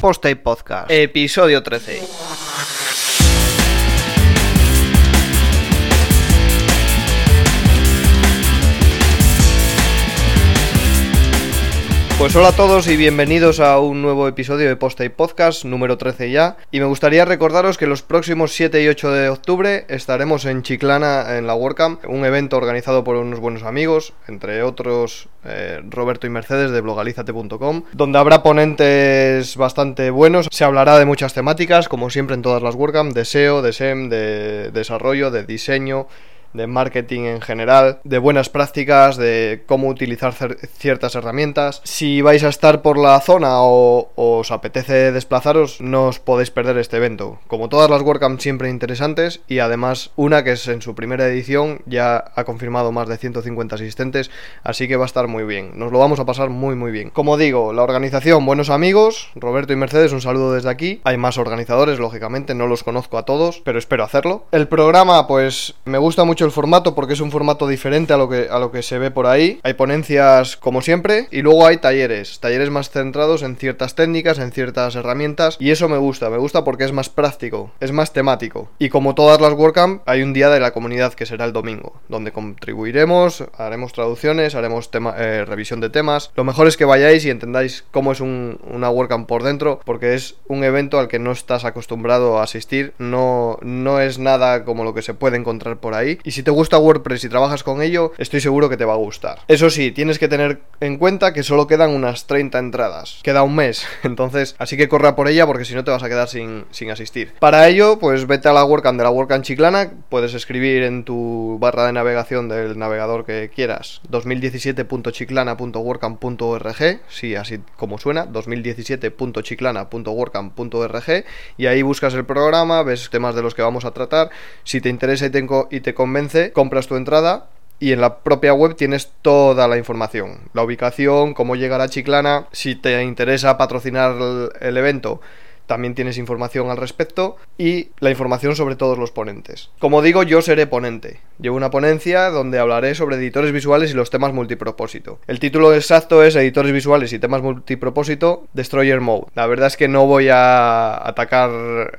Post Podcast, episodio 13. Pues hola a todos y bienvenidos a un nuevo episodio de Post Podcast, número 13 ya. Y me gustaría recordaros que los próximos 7 y 8 de octubre estaremos en Chiclana en la WordCamp, un evento organizado por unos buenos amigos, entre otros eh, Roberto y Mercedes de blogalizate.com, donde habrá ponentes bastante buenos. Se hablará de muchas temáticas, como siempre en todas las WordCamp, de SEO, de SEM, de desarrollo, de diseño de marketing en general, de buenas prácticas, de cómo utilizar ciertas herramientas. Si vais a estar por la zona o, os apetece desplazaros, no os podéis perder este evento. Como todas las WordCamp siempre interesantes y además una que es en su primera edición ya ha confirmado más de 150 asistentes, así que va a estar muy bien. Nos lo vamos a pasar muy muy bien. Como digo, la organización, buenos amigos, Roberto y Mercedes, un saludo desde aquí. Hay más organizadores, lógicamente, no los conozco a todos, pero espero hacerlo. El programa, pues me gusta mucho el formato porque es un formato diferente a lo que, a lo que se ve por ahí. Hay ponencias como siempre y luego hay talleres, talleres más centrados en ciertas técnicas, en ciertas herramientas y eso me gusta, me gusta porque es más práctico, es más temático. Y como todas las WordCamp, hay un día de la comunidad que será el domingo, donde contribuiremos, haremos traducciones, haremos tema, eh, revisión de temas. Lo mejor es que vayáis y entendáis cómo es un, una WordCamp por dentro, porque es un evento al que no estás acostumbrado a asistir, no, no es nada como lo que se puede encontrar por ahí. Y si te gusta WordPress y trabajas con ello, estoy seguro que te va a gustar. Eso sí, tienes que tener en cuenta que solo quedan unas 30 entradas. Queda un mes, entonces así que corra por ella porque si no te vas a quedar sin, sin asistir. Para ello, pues vete a la WordCamp de la WordCamp Chiclana, puedes escribir en tu barra de navegación del navegador que quieras 2017.chiclana.wordcamp.org, sí, así como suena, 2017.chiclana.wordcamp.org y ahí buscas el programa, ves temas de los que vamos a tratar, si te interesa y y te convence, compras tu entrada y en la propia web tienes toda la información, la ubicación, cómo llegar a Chiclana, si te interesa patrocinar el, evento, también tienes información al respecto y la información sobre todos los ponentes. Como digo, yo seré ponente. Llevo una ponencia donde hablaré sobre editores visuales y los temas multipropósito. El título exacto es Editores visuales y temas multipropósito Destroyer Mode. La verdad es que no voy a atacar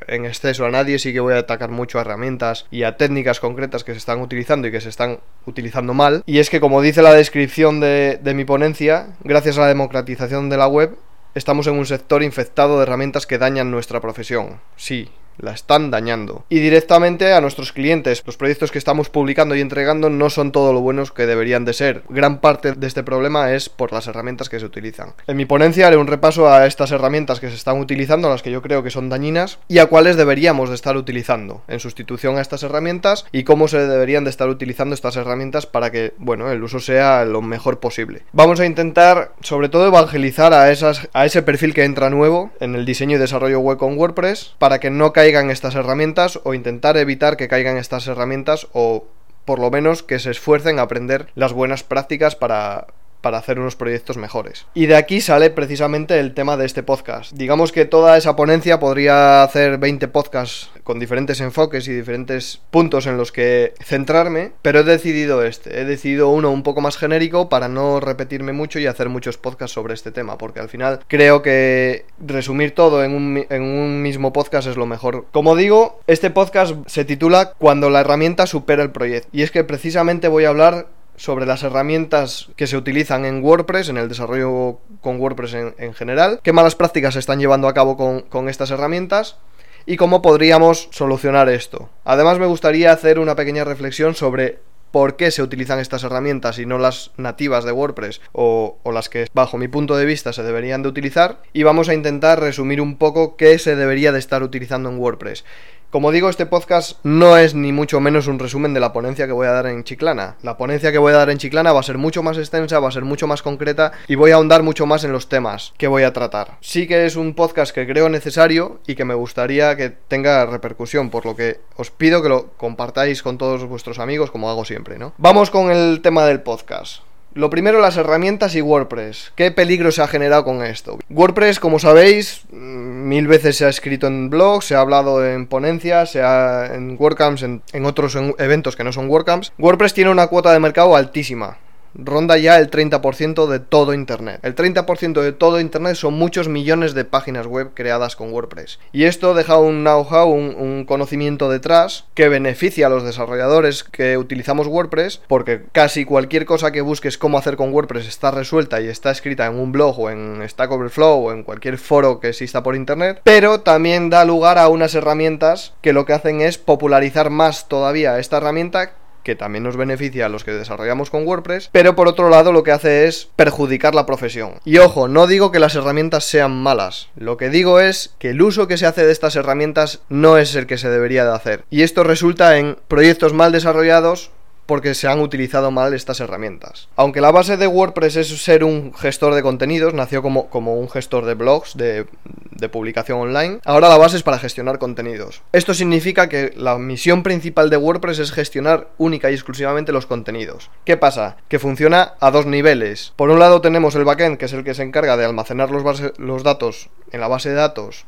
en exceso a nadie, sí que voy a atacar mucho a herramientas y a técnicas concretas que se están utilizando y que se están utilizando mal. Y es que como dice la descripción de, de mi ponencia, gracias a la democratización de la web, Estamos en un sector infectado de herramientas que dañan nuestra profesión. Sí, la están dañando. Y directamente a nuestros clientes, los proyectos que estamos publicando y entregando no son todo lo buenos que deberían de ser. Gran parte de este problema es por las herramientas que se utilizan. En mi ponencia haré un repaso a estas herramientas que se están utilizando, las que yo creo que son dañinas, y a cuáles deberíamos de estar utilizando en sustitución a estas herramientas y cómo se deberían de estar utilizando estas herramientas para que, bueno, el uso sea lo mejor posible. Vamos a intentar, sobre todo, evangelizar a, esas, a ese perfil que entra nuevo en el diseño y desarrollo web con WordPress para que no caiga caigan estas herramientas o intentar evitar que caigan estas herramientas o por lo menos que se esfuercen a aprender las buenas prácticas para, para hacer unos proyectos mejores. Y de aquí sale precisamente el tema de este podcast. Digamos que toda esa ponencia podría hacer 20 podcasts con diferentes enfoques y diferentes puntos en los que centrarme, pero he decidido este. He decidido uno un poco más genérico para no repetirme mucho y hacer muchos podcasts sobre este tema, porque al final creo que resumir todo en un, en un mismo podcast es lo mejor. Como digo, este podcast se titula Cuando la herramienta supera el proyecto. Y es que precisamente voy a hablar sobre las herramientas que se utilizan en WordPress, en el desarrollo con WordPress en, general, qué malas prácticas se están llevando a cabo con, estas herramientas y cómo podríamos solucionar esto. Además me gustaría hacer una pequeña reflexión sobre por qué se utilizan estas herramientas y no las nativas de WordPress o, o, las que bajo mi punto de vista se deberían de utilizar y vamos a intentar resumir un poco qué se debería de estar utilizando en WordPress. Como digo, este podcast no es ni mucho menos un resumen de la ponencia que voy a dar en Chiclana. La ponencia que voy a dar en Chiclana va a ser mucho más extensa, va a ser mucho más concreta y voy a ahondar mucho más en los temas que voy a tratar. Sí que es un podcast que creo necesario y que me gustaría que tenga repercusión, por lo que os pido que lo compartáis con todos vuestros amigos como hago siempre, ¿no? Vamos con el tema del podcast. Lo primero, las herramientas y WordPress. ¿Qué peligro se ha generado con esto? WordPress, como sabéis, mm, mil veces se ha escrito en blogs, se ha hablado en ponencias, se ha en WordCamps, en, en otros eventos que no son WordCamps. WordPress tiene una cuota de mercado altísima ronda ya el 30% de todo Internet. El 30% de todo Internet son muchos millones de páginas web creadas con WordPress. Y esto deja un know-how, un, conocimiento detrás que beneficia a los desarrolladores que utilizamos WordPress, porque casi cualquier cosa que busques cómo hacer con WordPress está resuelta y está escrita en un blog o en Stack Overflow o en cualquier foro que exista por Internet, pero también da lugar a unas herramientas que lo que hacen es popularizar más todavía esta herramienta que también nos beneficia a los que desarrollamos con WordPress, pero por otro lado lo que hace es perjudicar la profesión. Y ojo, no digo que las herramientas sean malas, lo que digo es que el uso que se hace de estas herramientas no es el que se debería de hacer. Y esto resulta en proyectos mal desarrollados porque se han utilizado mal estas herramientas. Aunque la base de WordPress es ser un gestor de contenidos, nació como, como un gestor de blogs, de, de publicación online, ahora la base es para gestionar contenidos. Esto significa que la misión principal de WordPress es gestionar única y exclusivamente los contenidos. ¿Qué pasa? Que funciona a dos niveles. Por un lado tenemos el backend, que es el que se encarga de almacenar los, los datos en la base de datos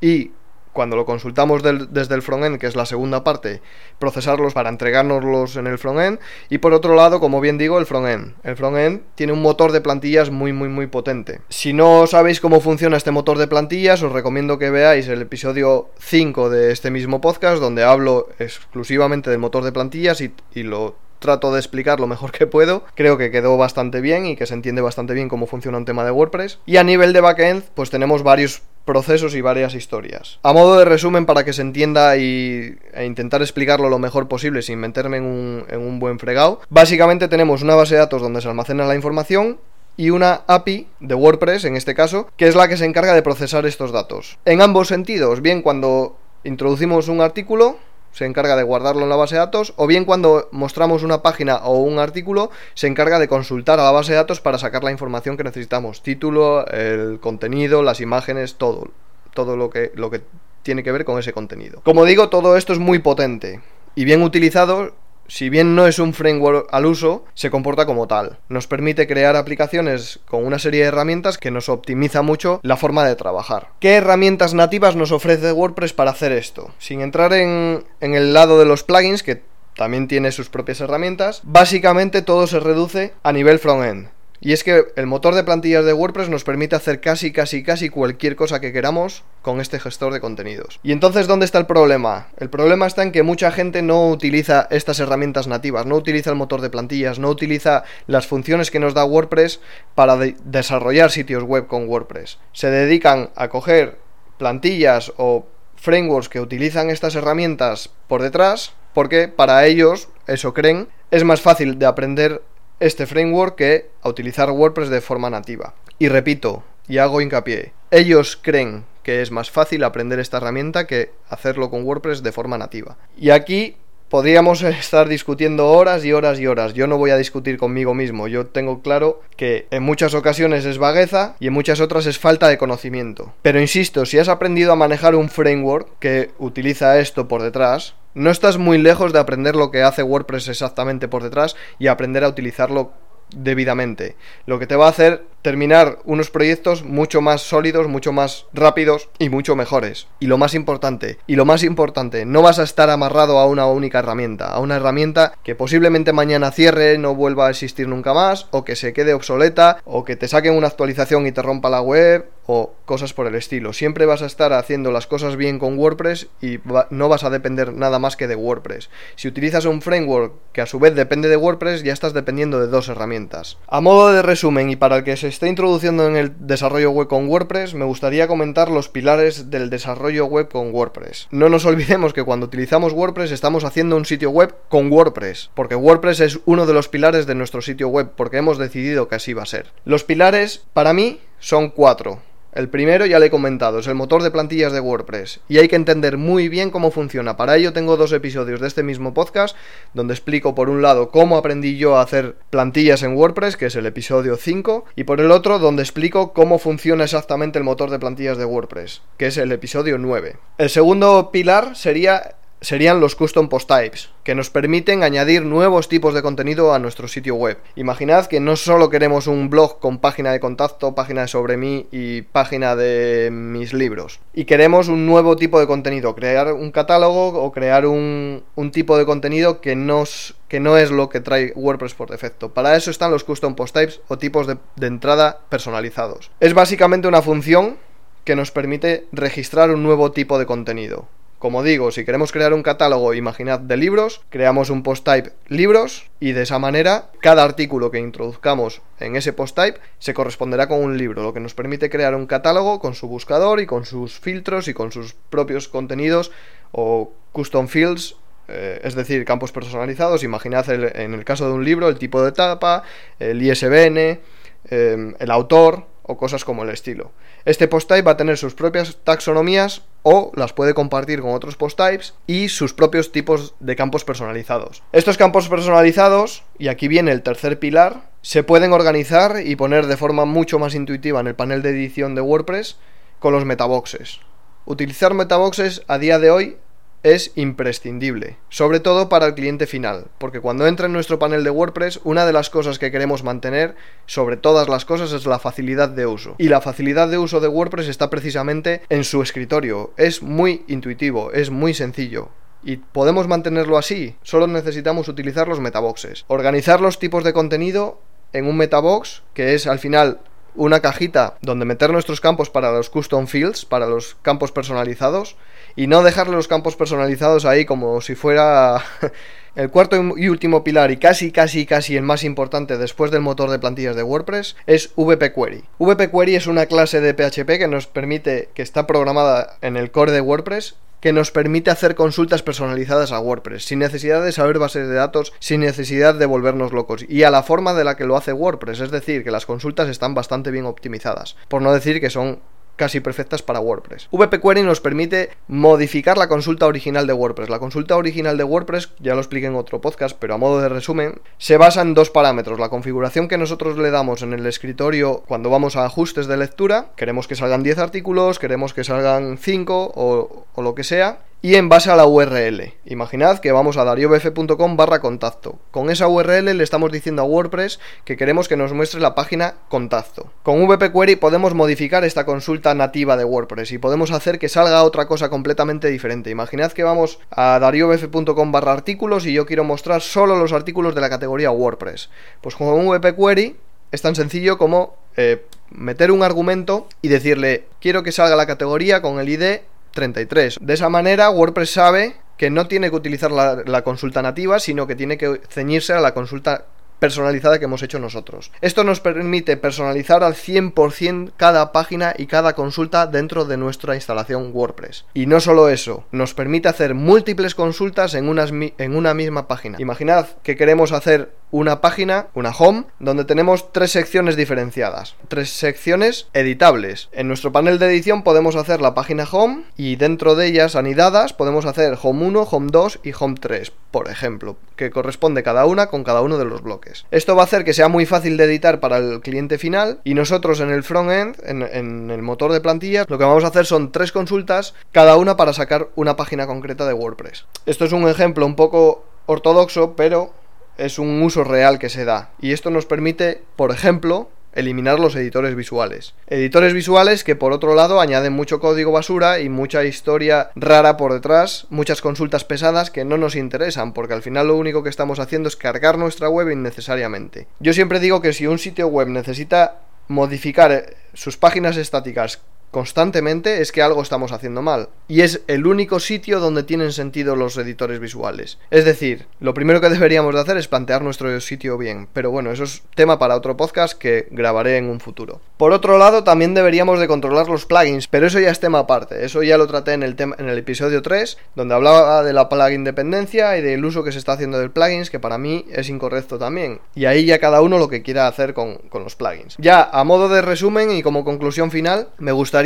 y cuando lo consultamos desde el frontend, que es la segunda parte, procesarlos para entregárnoslos en el frontend. Y por otro lado, como bien digo, el frontend. El frontend tiene un motor de plantillas muy, muy, muy potente. Si no sabéis cómo funciona este motor de plantillas, os recomiendo que veáis el episodio 5 de este mismo podcast, donde hablo exclusivamente del motor de plantillas y, y lo trato de explicar lo mejor que puedo. Creo que quedó bastante bien y que se entiende bastante bien cómo funciona un tema de WordPress. Y a nivel de backend, pues tenemos varios procesos y varias historias. A modo de resumen, para que se entienda y, e intentar explicarlo lo mejor posible sin meterme en un, en un buen fregado, básicamente tenemos una base de datos donde se almacena la información y una API de WordPress, en este caso, que es la que se encarga de procesar estos datos. En ambos sentidos, bien cuando introducimos un artículo, se encarga de guardarlo en la base de datos, o bien cuando mostramos una página o un artículo, se encarga de consultar a la base de datos para sacar la información que necesitamos, título, el contenido, las imágenes, todo, todo lo que, lo que tiene que ver con ese contenido. Como digo, todo esto es muy potente y bien utilizado si bien no es un framework al uso, se comporta como tal. Nos permite crear aplicaciones con una serie de herramientas que nos optimiza mucho la forma de trabajar. ¿Qué herramientas nativas nos ofrece WordPress para hacer esto? Sin entrar en, en el lado de los plugins, que también tiene sus propias herramientas, básicamente todo se reduce a nivel front-end. Y es que el motor de plantillas de WordPress nos permite hacer casi, casi, casi cualquier cosa que queramos con este gestor de contenidos. Y entonces, ¿dónde está el problema? El problema está en que mucha gente no utiliza estas herramientas nativas, no utiliza el motor de plantillas, no utiliza las funciones que nos da WordPress para desarrollar sitios web con WordPress. Se dedican a coger plantillas o frameworks que utilizan estas herramientas por detrás, porque para ellos, eso creen, es más fácil de aprender este framework que a utilizar WordPress de forma nativa. Y repito, y hago hincapié, ellos creen que es más fácil aprender esta herramienta que hacerlo con WordPress de forma nativa. Y aquí podríamos estar discutiendo horas y horas y horas. Yo no voy a discutir conmigo mismo. Yo tengo claro que en muchas ocasiones es vagueza y en muchas otras es falta de conocimiento. Pero insisto, si has aprendido a manejar un framework que utiliza esto por detrás, no estás muy lejos de aprender lo que hace WordPress exactamente por detrás y aprender a utilizarlo debidamente. Lo que te va a hacer terminar unos proyectos mucho más sólidos, mucho más rápidos y mucho mejores. Y lo más importante, y lo más importante, no vas a estar amarrado a una única herramienta, a una herramienta que posiblemente mañana cierre, no vuelva a existir nunca más, o que se quede obsoleta, o que te saquen una actualización y te rompa la web, o cosas por el estilo. Siempre vas a estar haciendo las cosas bien con WordPress y no vas a depender nada más que de WordPress. Si utilizas un framework que a su vez depende de WordPress, ya estás dependiendo de dos herramientas. A modo de resumen y para el que se está introduciendo en el desarrollo web con WordPress, me gustaría comentar los pilares del desarrollo web con WordPress. No nos olvidemos que cuando utilizamos WordPress estamos haciendo un sitio web con WordPress, porque WordPress es uno de los pilares de nuestro sitio web, porque hemos decidido que así va a ser. Los pilares, para mí, son cuatro. El primero ya le he comentado, es el motor de plantillas de WordPress y hay que entender muy bien cómo funciona. Para ello tengo dos episodios de este mismo podcast donde explico por un lado cómo aprendí yo a hacer plantillas en WordPress, que es el episodio 5, y por el otro donde explico cómo funciona exactamente el motor de plantillas de WordPress, que es el episodio 9. El segundo pilar sería serían los custom post types, que nos permiten añadir nuevos tipos de contenido a nuestro sitio web. Imaginad que no solo queremos un blog con página de contacto, página sobre mí y página de mis libros, y queremos un nuevo tipo de contenido, crear un catálogo o crear un, tipo de contenido que, no es lo que trae WordPress por defecto. Para eso están los custom post types o tipos de, de entrada personalizados. Es básicamente una función que nos permite registrar un nuevo tipo de contenido. Como digo, si queremos crear un catálogo, imaginad, de libros, creamos un post type libros y de esa manera cada artículo que introduzcamos en ese post type se corresponderá con un libro, lo que nos permite crear un catálogo con su buscador y con sus filtros y con sus propios contenidos o custom fields eh, es decir, campos personalizados. Imaginad en el caso de un libro el tipo de tapa, el ISBN, eh, el autor o cosas como el estilo. Este post type va a tener sus propias taxonomías o las puede compartir con otros post types y sus propios tipos de campos personalizados. Estos campos personalizados, y aquí viene el tercer pilar, se pueden organizar y poner de forma mucho más intuitiva en el panel de edición de WordPress con los metaboxes. Utilizar metaboxes a día de hoy es imprescindible, sobre todo para el cliente final, porque cuando entra en nuestro panel de WordPress, una de las cosas que queremos mantener sobre todas las cosas es la facilidad de uso. Y la facilidad de uso de WordPress está precisamente en su escritorio, es muy intuitivo, es muy sencillo. Y podemos mantenerlo así, solo necesitamos utilizar los metaboxes. Organizar los tipos de contenido en un metabox, que es al final una cajita donde meter nuestros campos para los custom fields, para los campos personalizados, y no dejarle los campos personalizados ahí como si fuera el cuarto y último pilar y casi casi casi el más importante después del motor de plantillas de WordPress es VP Query. VP Query es una clase de PHP que nos permite que está programada en el core de WordPress que nos permite hacer consultas personalizadas a WordPress, sin necesidad de saber bases de datos, sin necesidad de volvernos locos, y a la forma de la que lo hace WordPress, es decir, que las consultas están bastante bien optimizadas, por no decir que son casi perfectas para WordPress. VP Query nos permite modificar la consulta original de WordPress. La consulta original de WordPress, ya lo expliqué en otro podcast, pero a modo de resumen, se basa en dos parámetros. La configuración que nosotros le damos en el escritorio cuando vamos a ajustes de lectura, queremos que salgan 10 artículos, queremos que salgan 5 o, o lo que sea, y en base a la URL. Imaginad que vamos a dariobf.com barra contacto. Con esa URL le estamos diciendo a WordPress que queremos que nos muestre la página contacto. Con VP Query podemos modificar esta consulta nativa de WordPress y podemos hacer que salga otra cosa completamente diferente. Imaginad que vamos a dariobf.com barra artículos y yo quiero mostrar solo los artículos de la categoría WordPress. Pues con VP Query es tan sencillo como eh, meter un argumento y decirle quiero que salga la categoría con el ID 33. De esa manera, WordPress sabe que no tiene que utilizar la, la, consulta nativa, sino que tiene que ceñirse a la consulta personalizada que hemos hecho nosotros. Esto nos permite personalizar al 100% cada página y cada consulta dentro de nuestra instalación WordPress. Y no solo eso, nos permite hacer múltiples consultas en, una misma página. Imaginad que queremos hacer una página, una home, donde tenemos tres secciones diferenciadas, tres secciones editables. En nuestro panel de edición podemos hacer la página home y dentro de ellas anidadas podemos hacer home 1, home 2 y home 3, por ejemplo, que corresponde cada una con cada uno de los bloques. Esto va a hacer que sea muy fácil de editar para el cliente final y nosotros en el front-end, en, en el motor de plantillas, lo que vamos a hacer son tres consultas, cada una para sacar una página concreta de WordPress. Esto es un ejemplo un poco ortodoxo, pero es un uso real que se da. Y esto nos permite, por ejemplo, eliminar los editores visuales. Editores visuales que por otro lado añaden mucho código basura y mucha historia rara por detrás, muchas consultas pesadas que no nos interesan, porque al final lo único que estamos haciendo es cargar nuestra web innecesariamente. Yo siempre digo que si un sitio web necesita modificar eh, sus páginas estáticas constantemente es que algo estamos haciendo mal. Y es el único sitio donde tienen sentido los editores visuales. Es decir, lo primero que deberíamos de hacer es plantear nuestro sitio bien. Pero bueno, eso es tema para otro podcast que grabaré en un futuro. Por otro lado, también deberíamos de controlar los plugins, pero eso ya es tema aparte. Eso ya lo traté en el, en el episodio 3, donde hablaba de la plugin dependencia y del uso que se está haciendo del plugins, que para mí es incorrecto también. Y ahí ya cada uno lo que quiera hacer con, con los plugins. Ya, a modo de resumen y como conclusión final, me gustaría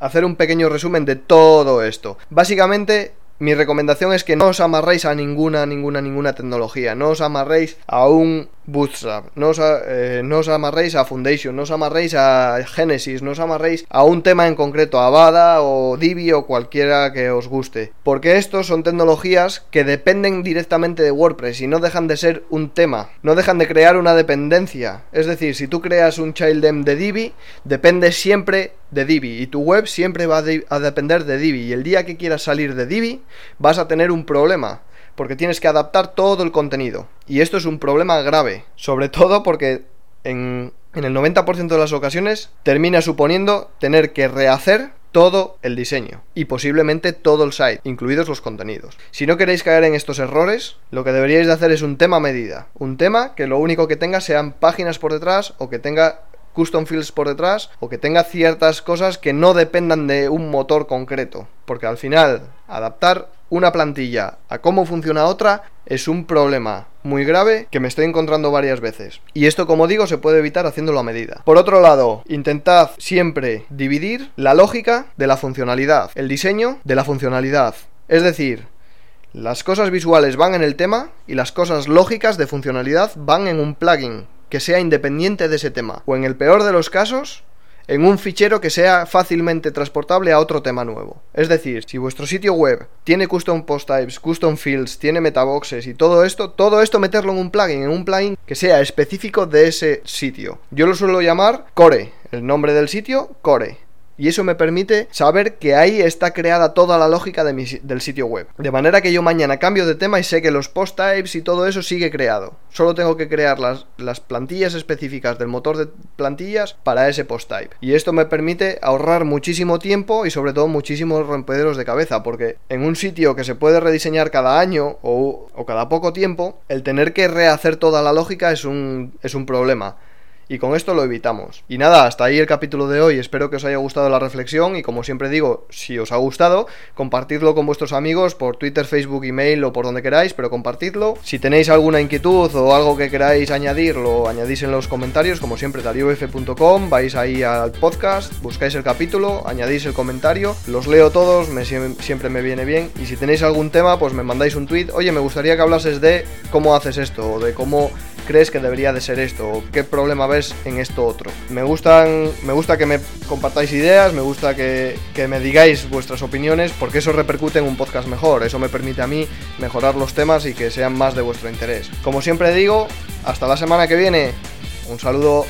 hacer un pequeño resumen de todo esto. Básicamente, mi recomendación es que no os amarréis a ninguna, ninguna, ninguna tecnología. No os amarréis a un Bootstrap, no os, eh, no os amarréis a Foundation, no os amarréis a Genesis, no os amarréis a un tema en concreto, a Bada o Divi o cualquiera que os guste. Porque estos son tecnologías que dependen directamente de WordPress y no dejan de ser un tema, no dejan de crear una dependencia. Es decir, si tú creas un childem de Divi, depende siempre de Divi y tu web siempre va a depender de Divi y el día que quieras salir de Divi vas a tener un problema porque tienes que adaptar todo el contenido. Y esto es un problema grave, sobre todo porque en, el 90% de las ocasiones termina suponiendo tener que rehacer todo el diseño y posiblemente todo el site, incluidos los contenidos. Si no queréis caer en estos errores, lo que deberíais de hacer es un tema a medida, un tema que lo único que tenga sean páginas por detrás o que tenga custom fields por detrás o que tenga ciertas cosas que no dependan de un motor concreto, porque al final adaptar una plantilla a cómo funciona otra es un problema muy grave que me estoy encontrando varias veces. Y esto, como digo, se puede evitar haciéndolo a medida. Por otro lado, intentad siempre dividir la lógica de la funcionalidad, el diseño de la funcionalidad. Es decir, las cosas visuales van en el tema y las cosas lógicas de funcionalidad van en un plugin que sea independiente de ese tema. O en el peor de los casos, en un fichero que sea fácilmente transportable a otro tema nuevo. Es decir, si vuestro sitio web tiene custom post types, custom fields, tiene metaboxes y todo esto, todo esto meterlo en un plugin, en un plugin que sea específico de ese sitio. Yo lo suelo llamar core, el nombre del sitio, core. Y eso me permite saber que ahí está creada toda la lógica del sitio web. De manera que yo mañana cambio de tema y sé que los post types y todo eso sigue creado. Solo tengo que crear las, las plantillas específicas del motor de plantillas para ese post type. Y esto me permite ahorrar muchísimo tiempo y sobre todo muchísimos rompederos de cabeza. Porque en un sitio que se puede rediseñar cada año o, o cada poco tiempo, el tener que rehacer toda la lógica es un, es un problema y con esto lo evitamos. Y nada, hasta ahí el capítulo de hoy. Espero que os haya gustado la reflexión y como siempre digo, si os ha gustado, compartidlo con vuestros amigos por Twitter, Facebook, email o por donde queráis, pero compartidlo. Si tenéis alguna inquietud o algo que queráis añadir, lo añadís en los comentarios, como siempre, dariof.com, vais ahí al podcast, buscáis el capítulo, añadís el comentario, los leo todos, me, siempre me viene bien. Y si tenéis algún tema, pues me mandáis un tweet, oye, me gustaría que hablases de cómo haces esto, o de cómo crees que debería de ser esto, o qué problema ves en esto otro. Me gustan, me gusta que me compartáis ideas, me gusta que, que me digáis vuestras opiniones, porque eso repercute en un podcast mejor. Eso me permite a mí mejorar los temas y que sean más de vuestro interés. Como siempre digo, hasta la semana que viene. Un saludo.